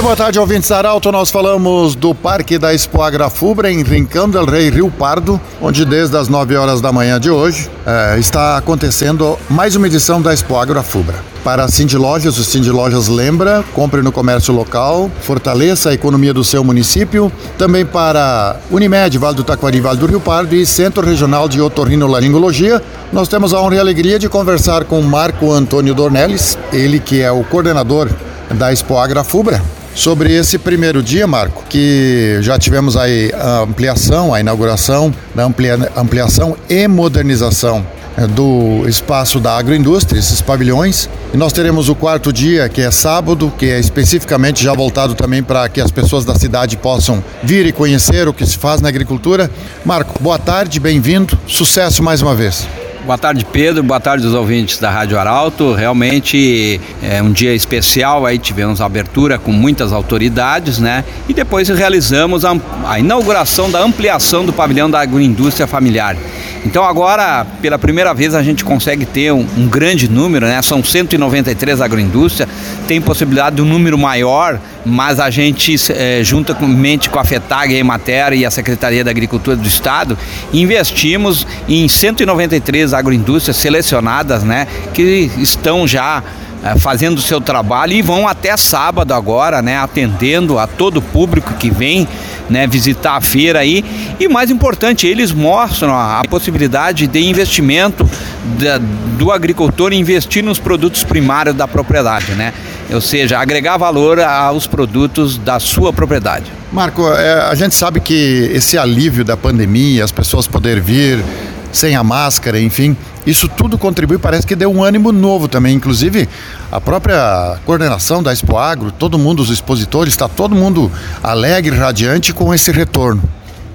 Muito boa tarde, ouvintes Arauto. Nós falamos do Parque da Expo Agrafubra em Rincão del Rei, Rio Pardo, onde desde as 9 horas da manhã de hoje eh, está acontecendo mais uma edição da Expo Agrafubra. Para Cindy Lojas, o Cindy Lojas lembra, compre no comércio local, fortaleça a economia do seu município. Também para Unimed, Vale do Taquari, Vale do Rio Pardo e Centro Regional de Otorrinolaringologia. Nós temos a honra e a alegria de conversar com Marco Antônio Dornelles, ele que é o coordenador da Expo Agrafubra. Sobre esse primeiro dia, Marco, que já tivemos aí a ampliação, a inauguração da amplia, ampliação e modernização eh, do espaço da agroindústria, esses pavilhões. E nós teremos o quarto dia, que é sábado, que é especificamente já voltado também para que as pessoas da cidade possam vir e conhecer o que se faz na agricultura. Marco, boa tarde, bem-vindo, sucesso mais uma vez. Boa tarde, Pedro. Boa tarde aos ouvintes da Rádio Arauto. Realmente é um dia especial. Aí tivemos a abertura com muitas autoridades, né? E depois realizamos a, a inauguração da ampliação do pavilhão da agroindústria familiar. Então agora, pela primeira vez, a gente consegue ter um, um grande número, né? São 193 agroindústrias, tem possibilidade de um número maior, mas a gente, é, juntamente com a FETAG, a Emater e a Secretaria da Agricultura do Estado, investimos em 193 agroindústrias selecionadas, né? Que estão já é, fazendo o seu trabalho e vão até sábado agora, né, atendendo a todo o público que vem né, visitar a feira aí. E mais importante, eles mostram a, a possibilidade de investimento da, do agricultor investir nos produtos primários da propriedade, né? Ou seja, agregar valor aos produtos da sua propriedade. Marco, é, a gente sabe que esse alívio da pandemia, as pessoas poderem vir sem a máscara, enfim, isso tudo contribui, parece que deu um ânimo novo também. Inclusive, a própria coordenação da Expo Agro, todo mundo, os expositores, está todo mundo alegre, radiante com esse retorno.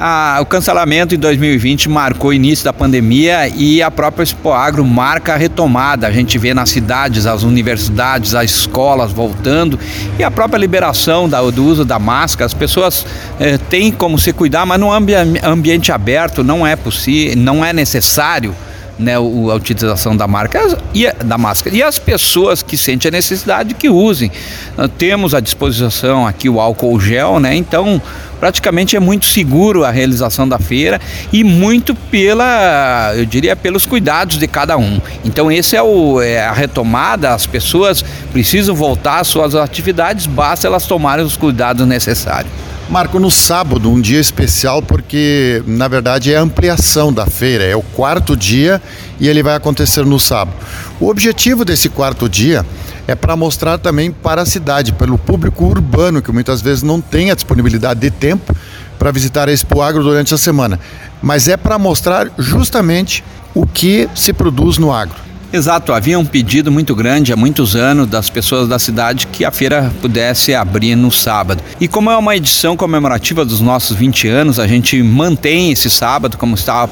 Ah, o cancelamento em 2020 marcou o início da pandemia e a própria Expo Agro marca a retomada. A gente vê nas cidades, as universidades, as escolas voltando e a própria liberação da, do uso da máscara. As pessoas eh, têm como se cuidar, mas no ambi ambiente aberto não é possível, não é necessário né, a utilização da marca e da máscara. E as pessoas que sentem a necessidade que usem. Nós temos à disposição aqui o álcool gel, né? Então, praticamente é muito seguro a realização da feira e muito pela, eu diria, pelos cuidados de cada um. Então, esse é, o, é a retomada, as pessoas precisam voltar às suas atividades, basta elas tomarem os cuidados necessários. Marco, no sábado, um dia especial porque, na verdade, é a ampliação da feira, é o quarto dia e ele vai acontecer no sábado. O objetivo desse quarto dia é para mostrar também para a cidade, pelo público urbano, que muitas vezes não tem a disponibilidade de tempo para visitar a Expo Agro durante a semana, mas é para mostrar justamente o que se produz no agro. Exato, havia um pedido muito grande há muitos anos das pessoas da cidade que a feira pudesse abrir no sábado. E como é uma edição comemorativa dos nossos 20 anos, a gente mantém esse sábado como estava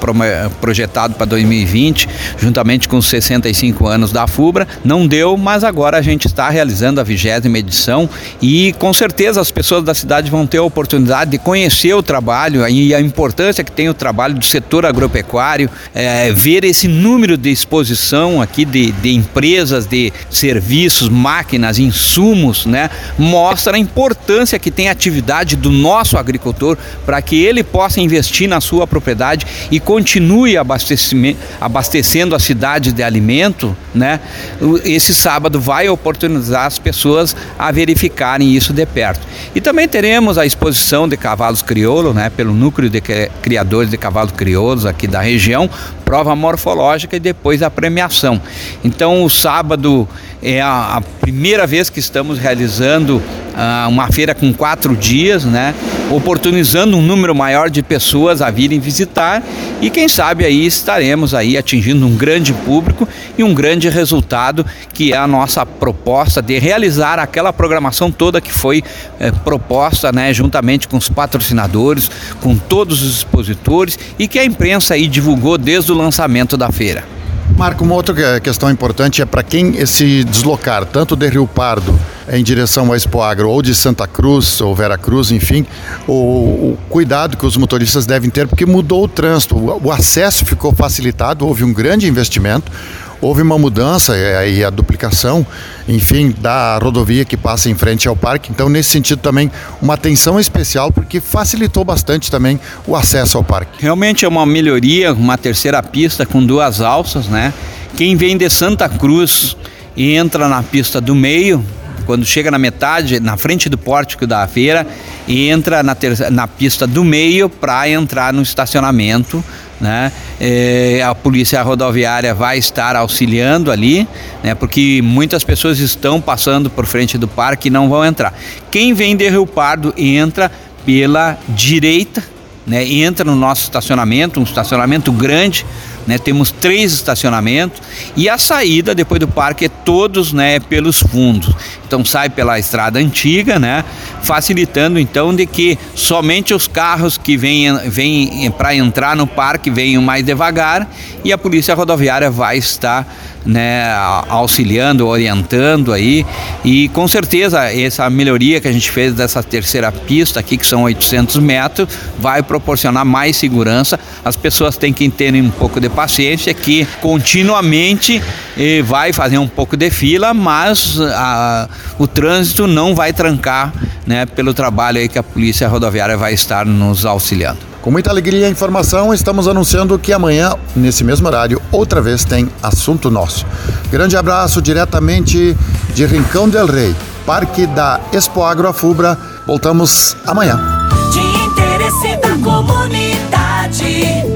projetado para 2020, juntamente com os 65 anos da FUBRA. Não deu, mas agora a gente está realizando a vigésima edição e com certeza as pessoas da cidade vão ter a oportunidade de conhecer o trabalho e a importância que tem o trabalho do setor agropecuário, é, ver esse número de exposição aqui de, de empresas, de serviços, máquinas, insumos, né, mostra a importância que tem a atividade do nosso agricultor para que ele possa investir na sua propriedade e continue abastecendo a cidade de alimento, né? Esse sábado vai oportunizar as pessoas a verificarem isso de perto. E também teremos a exposição de cavalos crioulos, né, pelo núcleo de criadores de cavalos crioulos aqui da região, prova morfológica e depois a premiação. Então, o sábado é a, a primeira vez que estamos realizando uh, uma feira com quatro dias, né? Oportunizando um número maior de pessoas a virem visitar e quem sabe aí estaremos aí atingindo um grande público e um grande resultado que é a nossa proposta de realizar aquela programação toda que foi eh, proposta, né? Juntamente com os patrocinadores, com todos os expositores e que a imprensa aí divulgou desde o lançamento da feira. Marco, uma outra questão importante é para quem se deslocar, tanto de Rio Pardo em direção ao Expo Agro ou de Santa Cruz ou Vera Cruz, enfim, o, o, cuidado que os motoristas devem ter, porque mudou o trânsito, o, o acesso ficou facilitado, houve um grande investimento, houve uma mudança e a duplicação, enfim, da rodovia que passa em frente ao parque. Então, nesse sentido também, uma atenção especial porque facilitou bastante também o acesso ao parque. Realmente é uma melhoria, uma terceira pista com duas alças, né? Quem vem de Santa Cruz e entra na pista do meio, quando chega na metade, na frente do pórtico da feira, entra na, na pista do meio para entrar no estacionamento. Né? É, a polícia rodoviária vai estar auxiliando ali, né? porque muitas pessoas estão passando por frente do parque e não vão entrar. Quem vem de Rio Pardo entra pela direita, né? entra no nosso estacionamento, um estacionamento grande, né? Temos três estacionamentos e a saída depois do parque é todos né, pelos fundos. Então sai pela estrada antiga, né? Facilitando então de que somente os carros que vêm, vêm para entrar no parque venham mais devagar e a polícia rodoviária vai estar né, auxiliando, orientando aí e com certeza essa melhoria que a gente fez dessa terceira pista aqui que são 800 metros vai proporcionar mais segurança. As pessoas têm que ter um pouco de paciência que continuamente eh, vai fazer um pouco de fila, mas a, o trânsito não vai trancar, né, pelo trabalho aí que a polícia rodoviária vai estar nos auxiliando. Com muita alegria e informação, estamos anunciando que amanhã, nesse mesmo horário, outra vez tem assunto nosso. Grande abraço diretamente de Rincão del Rei, Parque da Expo Agro Afubra. Voltamos amanhã. De interesse da comunidade,